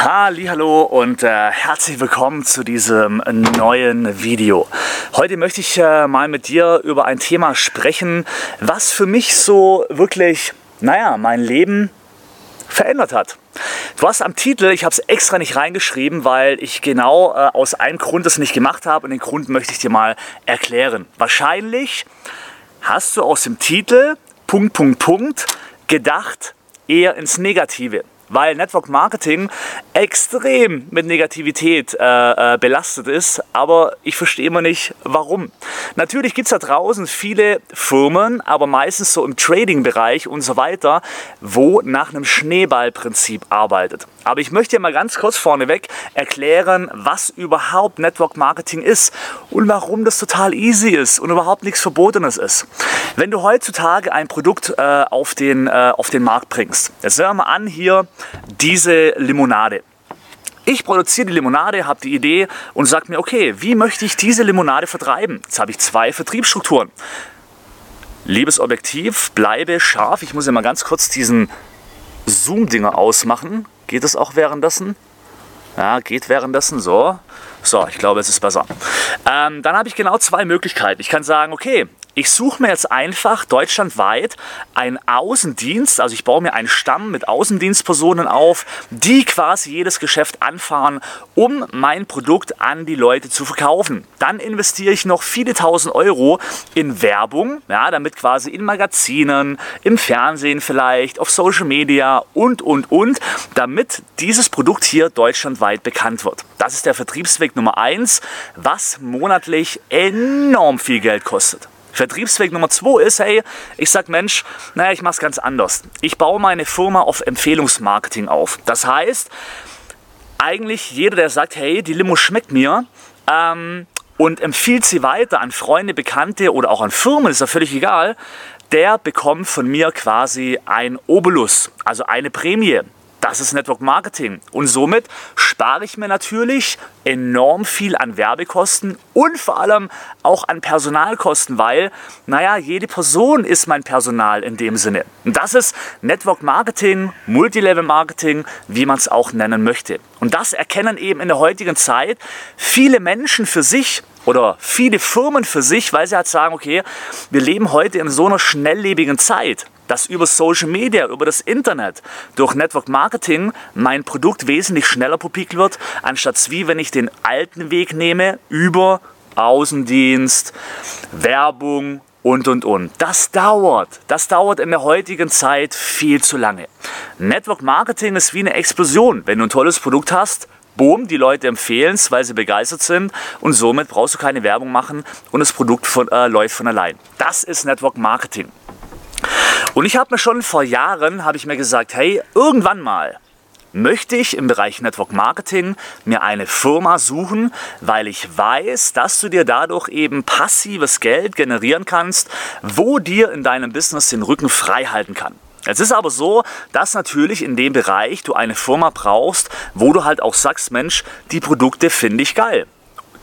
Hallo und äh, herzlich willkommen zu diesem neuen Video. Heute möchte ich äh, mal mit dir über ein Thema sprechen, was für mich so wirklich, naja, mein Leben verändert hat. Du hast am Titel, ich habe es extra nicht reingeschrieben, weil ich genau äh, aus einem Grund das nicht gemacht habe und den Grund möchte ich dir mal erklären. Wahrscheinlich hast du aus dem Titel Punkt, Punkt, Punkt gedacht eher ins Negative weil Network Marketing extrem mit Negativität äh, äh, belastet ist, aber ich verstehe immer nicht, warum. Natürlich gibt es da draußen viele Firmen, aber meistens so im Trading-Bereich und so weiter, wo nach einem Schneeballprinzip arbeitet. Aber ich möchte mal ganz kurz vorneweg erklären, was überhaupt Network Marketing ist und warum das total easy ist und überhaupt nichts Verbotenes ist. Wenn du heutzutage ein Produkt äh, auf, den, äh, auf den Markt bringst, jetzt hören wir an hier diese Limonade. Ich produziere die Limonade, habe die Idee und sage mir, okay, wie möchte ich diese Limonade vertreiben? Jetzt habe ich zwei Vertriebsstrukturen. Liebes Objektiv, bleibe scharf. Ich muss ja mal ganz kurz diesen Zoom-Dinger ausmachen. Geht es auch währenddessen? Ja, geht währenddessen so. So, ich glaube, es ist besser. Ähm, dann habe ich genau zwei Möglichkeiten. Ich kann sagen, okay, ich suche mir jetzt einfach deutschlandweit einen Außendienst, also ich baue mir einen Stamm mit Außendienstpersonen auf, die quasi jedes Geschäft anfahren, um mein Produkt an die Leute zu verkaufen. Dann investiere ich noch viele tausend Euro in Werbung, ja, damit quasi in Magazinen, im Fernsehen vielleicht, auf Social Media und, und, und, damit dieses Produkt hier deutschlandweit bekannt wird. Das ist der Vertriebsweg Nummer eins, was monatlich enorm viel Geld kostet. Vertriebsweg Nummer zwei ist, hey, ich sag Mensch, naja, ich mach's ganz anders. Ich baue meine Firma auf Empfehlungsmarketing auf. Das heißt, eigentlich jeder, der sagt, hey, die Limo schmeckt mir, ähm, und empfiehlt sie weiter an Freunde, Bekannte oder auch an Firmen, ist ja völlig egal, der bekommt von mir quasi ein Obolus, also eine Prämie. Das ist Network Marketing. Und somit spare ich mir natürlich enorm viel an Werbekosten und vor allem auch an Personalkosten, weil, naja, jede Person ist mein Personal in dem Sinne. Und das ist Network Marketing, Multilevel Marketing, wie man es auch nennen möchte. Und das erkennen eben in der heutigen Zeit viele Menschen für sich oder viele Firmen für sich, weil sie halt sagen, okay, wir leben heute in so einer schnelllebigen Zeit dass über Social Media, über das Internet, durch Network Marketing mein Produkt wesentlich schneller publik wird, anstatt wie wenn ich den alten Weg nehme über Außendienst, Werbung und und und. Das dauert. Das dauert in der heutigen Zeit viel zu lange. Network Marketing ist wie eine Explosion. Wenn du ein tolles Produkt hast, boom, die Leute empfehlen es, weil sie begeistert sind und somit brauchst du keine Werbung machen und das Produkt von, äh, läuft von allein. Das ist Network Marketing. Und ich habe mir schon vor Jahren, habe ich mir gesagt, hey, irgendwann mal möchte ich im Bereich Network Marketing mir eine Firma suchen, weil ich weiß, dass du dir dadurch eben passives Geld generieren kannst, wo dir in deinem Business den Rücken frei halten kann. Es ist aber so, dass natürlich in dem Bereich du eine Firma brauchst, wo du halt auch sagst, Mensch, die Produkte finde ich geil.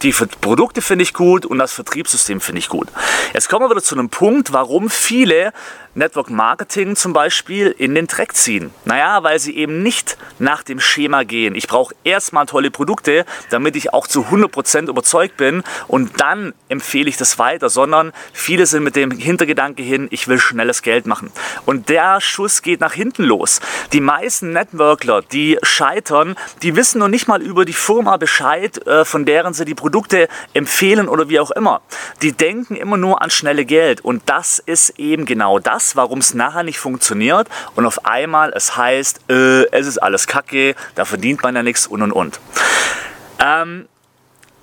Die Produkte finde ich gut und das Vertriebssystem finde ich gut. Jetzt kommen wir wieder zu einem Punkt, warum viele Network Marketing zum Beispiel in den Dreck ziehen? Naja, weil sie eben nicht nach dem Schema gehen. Ich brauche erstmal tolle Produkte, damit ich auch zu 100% überzeugt bin und dann empfehle ich das weiter, sondern viele sind mit dem Hintergedanke hin, ich will schnelles Geld machen. Und der Schuss geht nach hinten los. Die meisten Networkler, die scheitern, die wissen noch nicht mal über die Firma Bescheid, äh, von deren sie die Produkte empfehlen oder wie auch immer. Die denken immer nur an schnelle Geld und das ist eben genau das, das, warum es nachher nicht funktioniert und auf einmal es heißt, äh, es ist alles Kacke, da verdient man ja nichts und und und. Ähm,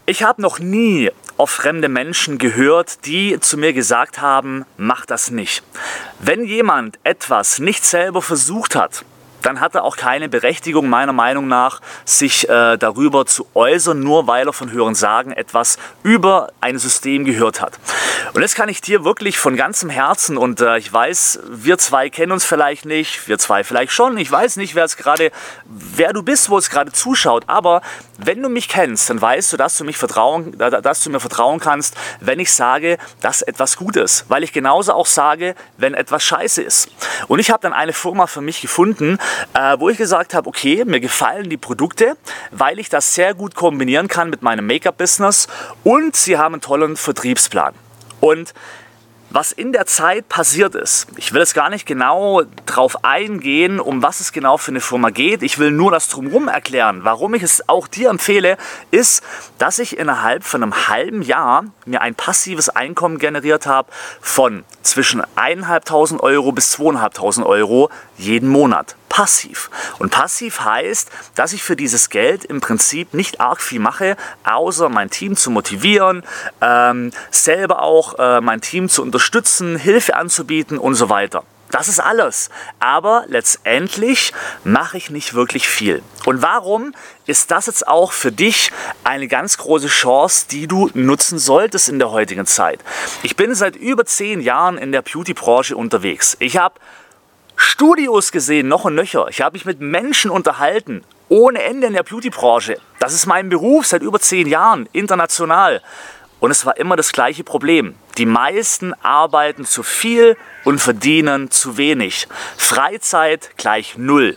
ich habe noch nie auf fremde Menschen gehört, die zu mir gesagt haben, mach das nicht. Wenn jemand etwas nicht selber versucht hat, dann hat er auch keine Berechtigung meiner Meinung nach, sich äh, darüber zu äußern, nur weil er von Hören sagen etwas über ein System gehört hat. Und jetzt kann ich dir wirklich von ganzem Herzen und äh, ich weiß, wir zwei kennen uns vielleicht nicht, wir zwei vielleicht schon, ich weiß nicht, wer es gerade, wer du bist, wo es gerade zuschaut, aber wenn du mich kennst, dann weißt du, dass du mich vertrauen, dass du mir vertrauen kannst, wenn ich sage, dass etwas gut ist, weil ich genauso auch sage, wenn etwas scheiße ist. Und ich habe dann eine Firma für mich gefunden, äh, wo ich gesagt habe, okay, mir gefallen die Produkte, weil ich das sehr gut kombinieren kann mit meinem Make-up-Business und sie haben einen tollen Vertriebsplan. Und was in der Zeit passiert ist. Ich will jetzt gar nicht genau darauf eingehen, um was es genau für eine Firma geht. Ich will nur das drumherum erklären. Warum ich es auch dir empfehle, ist, dass ich innerhalb von einem halben Jahr mir ein passives Einkommen generiert habe von zwischen 1.500 Euro bis 2.500 Euro jeden Monat passiv. Und passiv heißt, dass ich für dieses Geld im Prinzip nicht arg viel mache, außer mein Team zu motivieren, ähm, selber auch äh, mein Team zu unterstützen, Hilfe anzubieten und so weiter. Das ist alles. Aber letztendlich mache ich nicht wirklich viel. Und warum ist das jetzt auch für dich eine ganz große Chance, die du nutzen solltest in der heutigen Zeit? Ich bin seit über zehn Jahren in der Beauty-Branche unterwegs. Ich habe Studios gesehen, noch und nöcher. Ich habe mich mit Menschen unterhalten, ohne Ende in der Beauty-Branche. Das ist mein Beruf seit über zehn Jahren, international. Und es war immer das gleiche Problem. Die meisten arbeiten zu viel und verdienen zu wenig. Freizeit gleich null.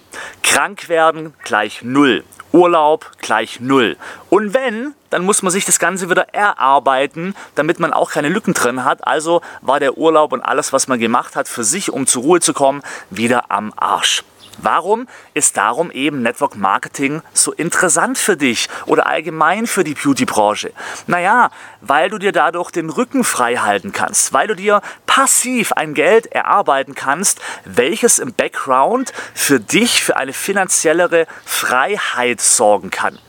Krank werden gleich null. Urlaub gleich null. Und wenn, dann muss man sich das Ganze wieder erarbeiten, damit man auch keine Lücken drin hat. Also war der Urlaub und alles, was man gemacht hat, für sich, um zur Ruhe zu kommen, wieder am Arsch. Warum ist darum eben Network Marketing so interessant für dich oder allgemein für die Beauty-Branche? Naja, weil du dir dadurch den Rücken frei halten kannst, weil du dir passiv ein Geld erarbeiten kannst, welches im Background für dich für eine finanziellere Freiheit sorgen kann.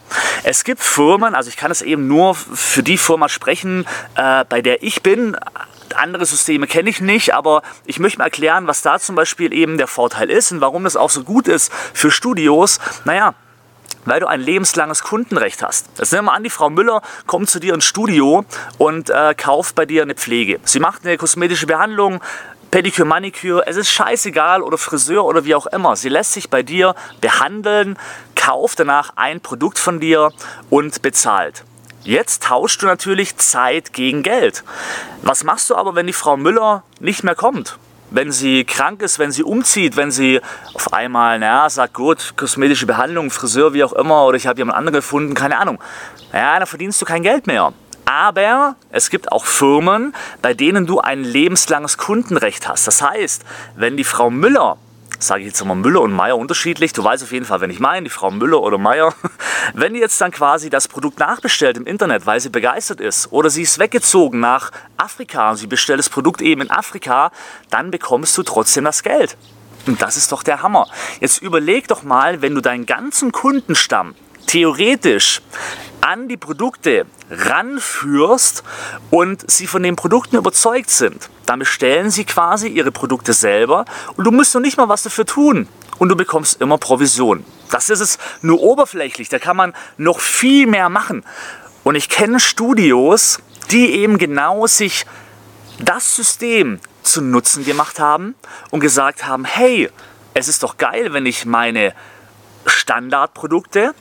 Es gibt Firmen, also ich kann es eben nur für die Firma sprechen, äh, bei der ich bin, andere Systeme kenne ich nicht, aber ich möchte mal erklären, was da zum Beispiel eben der Vorteil ist und warum das auch so gut ist für Studios. Naja, weil du ein lebenslanges Kundenrecht hast. Jetzt nehmen wir an, die Frau Müller kommt zu dir ins Studio und äh, kauft bei dir eine Pflege. Sie macht eine kosmetische Behandlung, Pediküre, Maniküre, es ist scheißegal oder Friseur oder wie auch immer. Sie lässt sich bei dir behandeln, kauft danach ein Produkt von dir und bezahlt. Jetzt tauschst du natürlich Zeit gegen Geld. Was machst du aber, wenn die Frau Müller nicht mehr kommt? Wenn sie krank ist, wenn sie umzieht, wenn sie auf einmal, naja, sagt, gut, kosmetische Behandlung, Friseur, wie auch immer, oder ich habe jemand anderen gefunden, keine Ahnung. Naja, dann verdienst du kein Geld mehr. Aber es gibt auch Firmen, bei denen du ein lebenslanges Kundenrecht hast. Das heißt, wenn die Frau Müller sage ich jetzt immer Müller und Meier unterschiedlich. Du weißt auf jeden Fall, wenn ich meine, die Frau Müller oder Meier. Wenn die jetzt dann quasi das Produkt nachbestellt im Internet, weil sie begeistert ist, oder sie ist weggezogen nach Afrika und sie bestellt das Produkt eben in Afrika, dann bekommst du trotzdem das Geld. Und das ist doch der Hammer. Jetzt überleg doch mal, wenn du deinen ganzen Kundenstamm theoretisch an die Produkte ranführst und sie von den Produkten überzeugt sind, dann bestellen sie quasi ihre Produkte selber und du musst noch nicht mal was dafür tun und du bekommst immer Provision. Das ist es nur oberflächlich, da kann man noch viel mehr machen. Und ich kenne Studios, die eben genau sich das System zu Nutzen gemacht haben und gesagt haben, hey, es ist doch geil, wenn ich meine Standardprodukte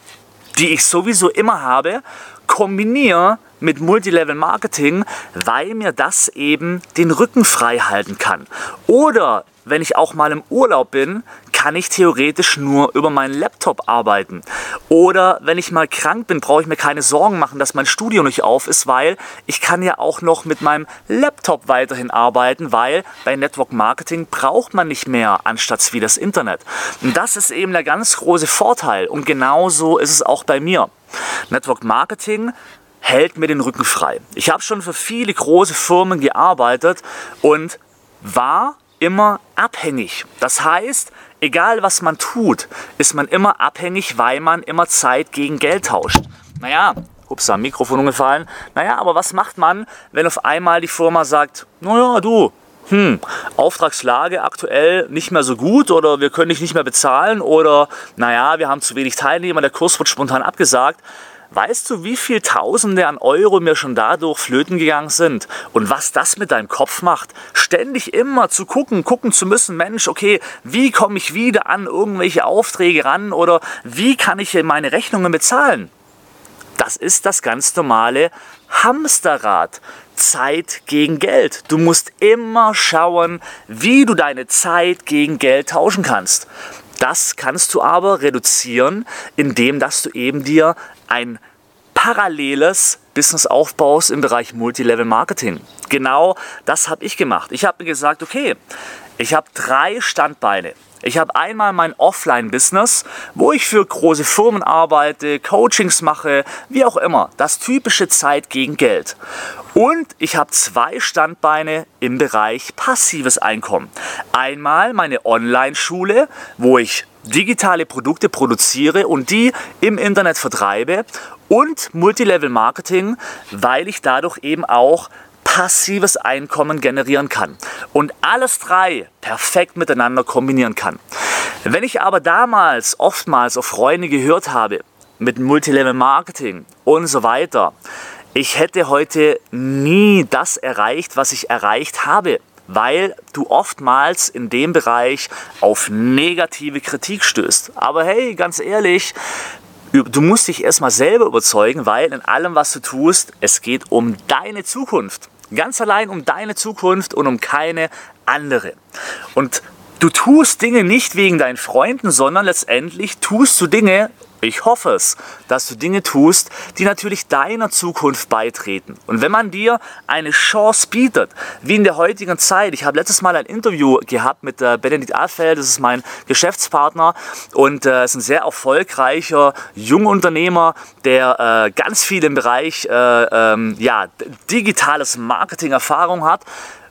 die ich sowieso immer habe, kombiniere mit Multilevel Marketing, weil mir das eben den Rücken frei halten kann. Oder wenn ich auch mal im Urlaub bin, kann ich theoretisch nur über meinen Laptop arbeiten. Oder wenn ich mal krank bin, brauche ich mir keine Sorgen machen, dass mein Studio nicht auf ist, weil ich kann ja auch noch mit meinem Laptop weiterhin arbeiten, weil bei Network Marketing braucht man nicht mehr anstatt wie das Internet. Und das ist eben der ganz große Vorteil. Und genauso ist es auch bei mir. Network Marketing hält mir den Rücken frei. Ich habe schon für viele große Firmen gearbeitet und war immer abhängig. Das heißt, egal was man tut, ist man immer abhängig, weil man immer Zeit gegen Geld tauscht. Naja, ups, am Mikrofon umgefallen. Naja, aber was macht man, wenn auf einmal die Firma sagt, naja, du, hm, Auftragslage aktuell nicht mehr so gut oder wir können dich nicht mehr bezahlen oder naja, wir haben zu wenig Teilnehmer, der Kurs wird spontan abgesagt. Weißt du, wie viel Tausende an Euro mir schon dadurch flöten gegangen sind? Und was das mit deinem Kopf macht? Ständig immer zu gucken, gucken zu müssen, Mensch, okay, wie komme ich wieder an irgendwelche Aufträge ran oder wie kann ich meine Rechnungen bezahlen? Das ist das ganz normale Hamsterrad. Zeit gegen Geld. Du musst immer schauen, wie du deine Zeit gegen Geld tauschen kannst. Das kannst du aber reduzieren, indem dass du eben dir ein paralleles Business aufbaust im Bereich Multilevel Marketing. Genau das habe ich gemacht. Ich habe mir gesagt, okay, ich habe drei Standbeine. Ich habe einmal mein Offline-Business, wo ich für große Firmen arbeite, Coachings mache, wie auch immer. Das typische Zeit gegen Geld. Und ich habe zwei Standbeine im Bereich passives Einkommen. Einmal meine Online-Schule, wo ich digitale Produkte produziere und die im Internet vertreibe und Multilevel Marketing, weil ich dadurch eben auch passives Einkommen generieren kann und alles drei perfekt miteinander kombinieren kann. Wenn ich aber damals oftmals auf Freunde gehört habe mit Multilevel Marketing und so weiter, ich hätte heute nie das erreicht, was ich erreicht habe, weil du oftmals in dem Bereich auf negative Kritik stößt. Aber hey, ganz ehrlich, du musst dich erstmal selber überzeugen, weil in allem, was du tust, es geht um deine Zukunft. Ganz allein um deine Zukunft und um keine andere. Und du tust Dinge nicht wegen deinen Freunden, sondern letztendlich tust du Dinge, ich hoffe es, dass du Dinge tust, die natürlich deiner Zukunft beitreten. Und wenn man dir eine Chance bietet, wie in der heutigen Zeit, ich habe letztes Mal ein Interview gehabt mit äh, Benedikt Alfeld, das ist mein Geschäftspartner und äh, ist ein sehr erfolgreicher Jungunternehmer, der äh, ganz viel im Bereich äh, ähm, ja, digitales Marketing Erfahrung hat.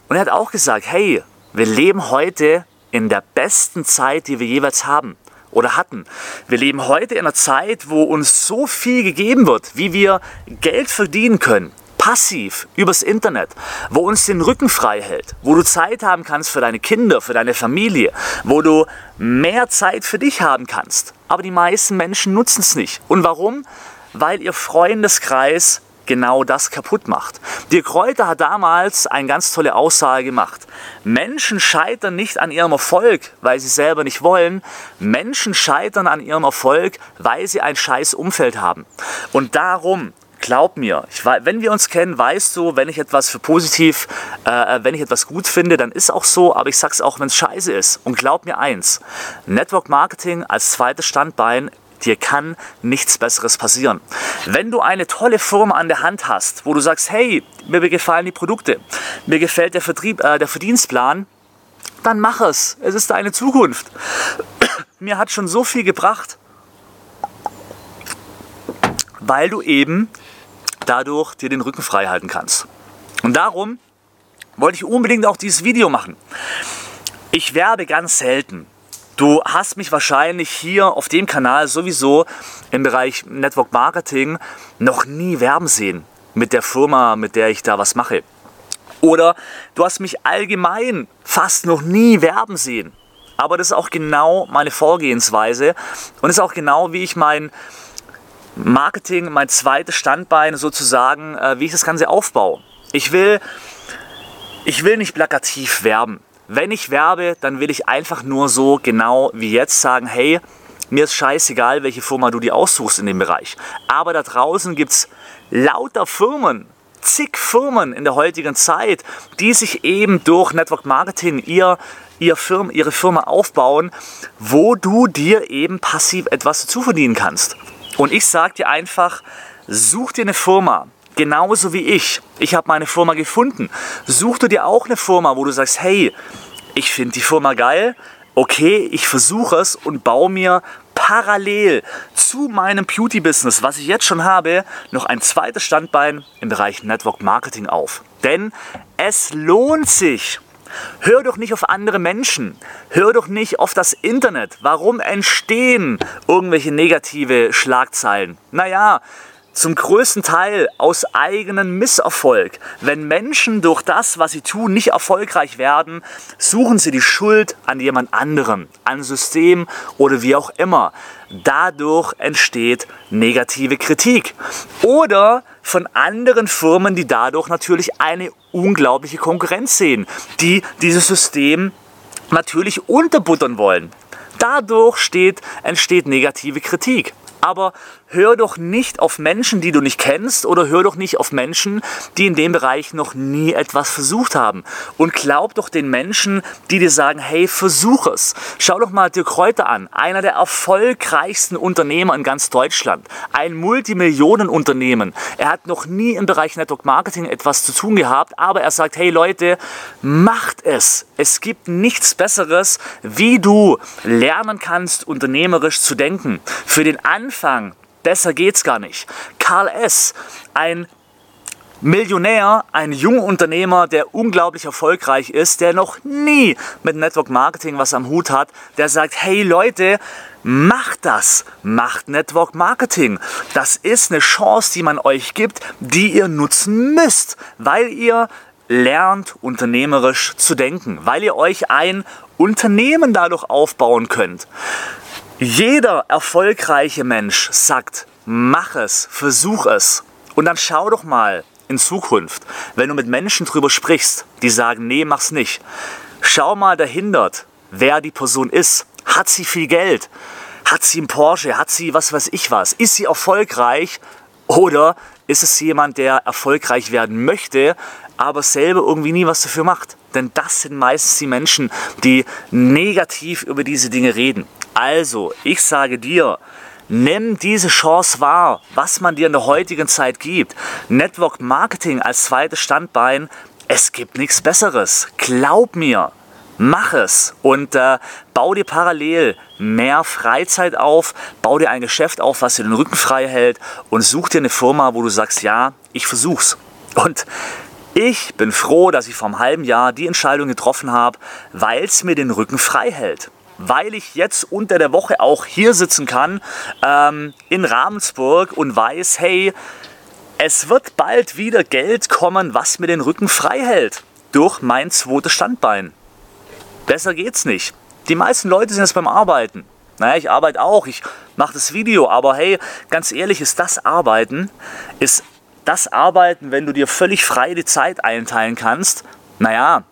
Und er hat auch gesagt, hey, wir leben heute in der besten Zeit, die wir jeweils haben oder hatten. Wir leben heute in einer Zeit, wo uns so viel gegeben wird, wie wir Geld verdienen können. Passiv übers Internet, wo uns den Rücken frei hält, wo du Zeit haben kannst für deine Kinder, für deine Familie, wo du mehr Zeit für dich haben kannst. Aber die meisten Menschen nutzen es nicht. Und warum? Weil ihr Freundeskreis genau das kaputt macht. Dirk Kräuter hat damals eine ganz tolle Aussage gemacht. Menschen scheitern nicht an ihrem Erfolg, weil sie selber nicht wollen. Menschen scheitern an ihrem Erfolg, weil sie ein scheiß Umfeld haben. Und darum glaub mir, ich, wenn wir uns kennen, weißt du, wenn ich etwas für positiv, äh, wenn ich etwas gut finde, dann ist auch so, aber ich sag's auch, wenn es scheiße ist. Und glaub mir eins, Network Marketing als zweites Standbein Dir kann nichts Besseres passieren. Wenn du eine tolle Firma an der Hand hast, wo du sagst, hey, mir gefallen die Produkte, mir gefällt der, Vertrieb, äh, der Verdienstplan, dann mach es. Es ist deine Zukunft. mir hat schon so viel gebracht, weil du eben dadurch dir den Rücken frei halten kannst. Und darum wollte ich unbedingt auch dieses Video machen. Ich werbe ganz selten. Du hast mich wahrscheinlich hier auf dem Kanal sowieso im Bereich Network Marketing noch nie werben sehen mit der Firma, mit der ich da was mache. Oder du hast mich allgemein fast noch nie werben sehen. Aber das ist auch genau meine Vorgehensweise und ist auch genau, wie ich mein Marketing, mein zweites Standbein sozusagen, äh, wie ich das Ganze aufbaue. Ich will, ich will nicht plakativ werben. Wenn ich werbe, dann will ich einfach nur so genau wie jetzt sagen, hey, mir ist scheißegal, welche Firma du dir aussuchst in dem Bereich. Aber da draußen gibt es lauter Firmen, zig Firmen in der heutigen Zeit, die sich eben durch Network Marketing ihr, ihr Firma, ihre Firma aufbauen, wo du dir eben passiv etwas dazu verdienen kannst. Und ich sage dir einfach, such dir eine Firma, Genauso wie ich. Ich habe meine Firma gefunden. Such du dir auch eine Firma, wo du sagst, hey, ich finde die Firma geil. Okay, ich versuche es und baue mir parallel zu meinem Beauty-Business, was ich jetzt schon habe, noch ein zweites Standbein im Bereich Network Marketing auf. Denn es lohnt sich. Hör doch nicht auf andere Menschen. Hör doch nicht auf das Internet. Warum entstehen irgendwelche negative Schlagzeilen? Naja, zum größten Teil aus eigenem Misserfolg. Wenn Menschen durch das, was sie tun, nicht erfolgreich werden, suchen sie die Schuld an jemand anderem, an System oder wie auch immer. Dadurch entsteht negative Kritik. Oder von anderen Firmen, die dadurch natürlich eine unglaubliche Konkurrenz sehen, die dieses System natürlich unterbuttern wollen. Dadurch steht, entsteht negative Kritik. Aber hör doch nicht auf Menschen, die du nicht kennst oder hör doch nicht auf Menschen, die in dem Bereich noch nie etwas versucht haben. Und glaub doch den Menschen, die dir sagen, hey, versuch es. Schau doch mal Dirk Kräuter an, einer der erfolgreichsten Unternehmer in ganz Deutschland. Ein Multimillionenunternehmen. Er hat noch nie im Bereich Network Marketing etwas zu tun gehabt, aber er sagt, hey Leute, macht es. Es gibt nichts Besseres, wie du lernen kannst, unternehmerisch zu denken. Für den Anfang, besser geht's gar nicht. Karl S., ein Millionär, ein junger Unternehmer, der unglaublich erfolgreich ist, der noch nie mit Network Marketing was am Hut hat, der sagt, hey Leute, macht das, macht Network Marketing. Das ist eine Chance, die man euch gibt, die ihr nutzen müsst, weil ihr lernt unternehmerisch zu denken, weil ihr euch ein Unternehmen dadurch aufbauen könnt. Jeder erfolgreiche Mensch sagt, mach es, versuch es. Und dann schau doch mal in Zukunft, wenn du mit Menschen drüber sprichst, die sagen, nee, mach's nicht. Schau mal dahindert, wer die Person ist. Hat sie viel Geld? Hat sie einen Porsche? Hat sie was weiß ich was? Ist sie erfolgreich? Oder ist es jemand, der erfolgreich werden möchte, aber selber irgendwie nie was dafür macht? Denn das sind meistens die Menschen, die negativ über diese Dinge reden. Also, ich sage dir, Nimm diese Chance wahr, was man dir in der heutigen Zeit gibt. Network Marketing als zweites Standbein, es gibt nichts Besseres. Glaub mir, mach es und äh, bau dir parallel mehr Freizeit auf, bau dir ein Geschäft auf, was dir den Rücken frei hält und such dir eine Firma, wo du sagst, ja, ich versuch's. Und ich bin froh, dass ich vor einem halben Jahr die Entscheidung getroffen habe, weil es mir den Rücken frei hält weil ich jetzt unter der Woche auch hier sitzen kann ähm, in Ravensburg und weiß, hey, es wird bald wieder Geld kommen, was mir den Rücken frei hält durch mein zweites Standbein. Besser geht's nicht. Die meisten Leute sind jetzt beim Arbeiten. Naja, ich arbeite auch, ich mache das Video, aber hey, ganz ehrlich, ist das Arbeiten, ist das Arbeiten, wenn du dir völlig frei die Zeit einteilen kannst, naja,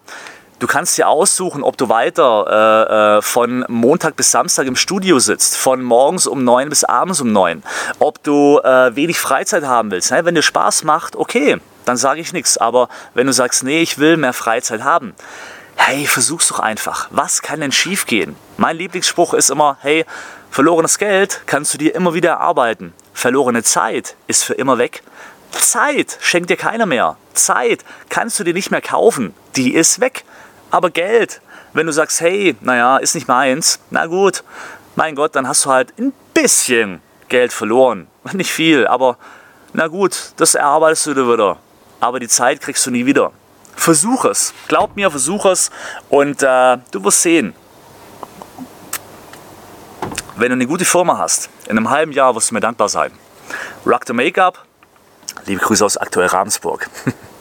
Du kannst dir aussuchen, ob du weiter äh, äh, von Montag bis Samstag im Studio sitzt, von morgens um neun bis abends um neun, ob du äh, wenig Freizeit haben willst. Ne? Wenn dir Spaß macht, okay, dann sage ich nichts. Aber wenn du sagst, nee, ich will mehr Freizeit haben, hey, versuch's doch einfach. Was kann denn schiefgehen? Mein Lieblingsspruch ist immer, hey, verlorenes Geld kannst du dir immer wieder erarbeiten. Verlorene Zeit ist für immer weg. Zeit schenkt dir keiner mehr. Zeit kannst du dir nicht mehr kaufen. Die ist weg. Aber Geld, wenn du sagst, hey, naja, ist nicht meins, na gut, mein Gott, dann hast du halt ein bisschen Geld verloren. Nicht viel, aber na gut, das erarbeitest du dir wieder. Aber die Zeit kriegst du nie wieder. Versuch es. Glaub mir, versuch es und äh, du wirst sehen. Wenn du eine gute Firma hast, in einem halben Jahr wirst du mir dankbar sein. Rock the Make-up. Liebe Grüße aus aktuell Ravensburg.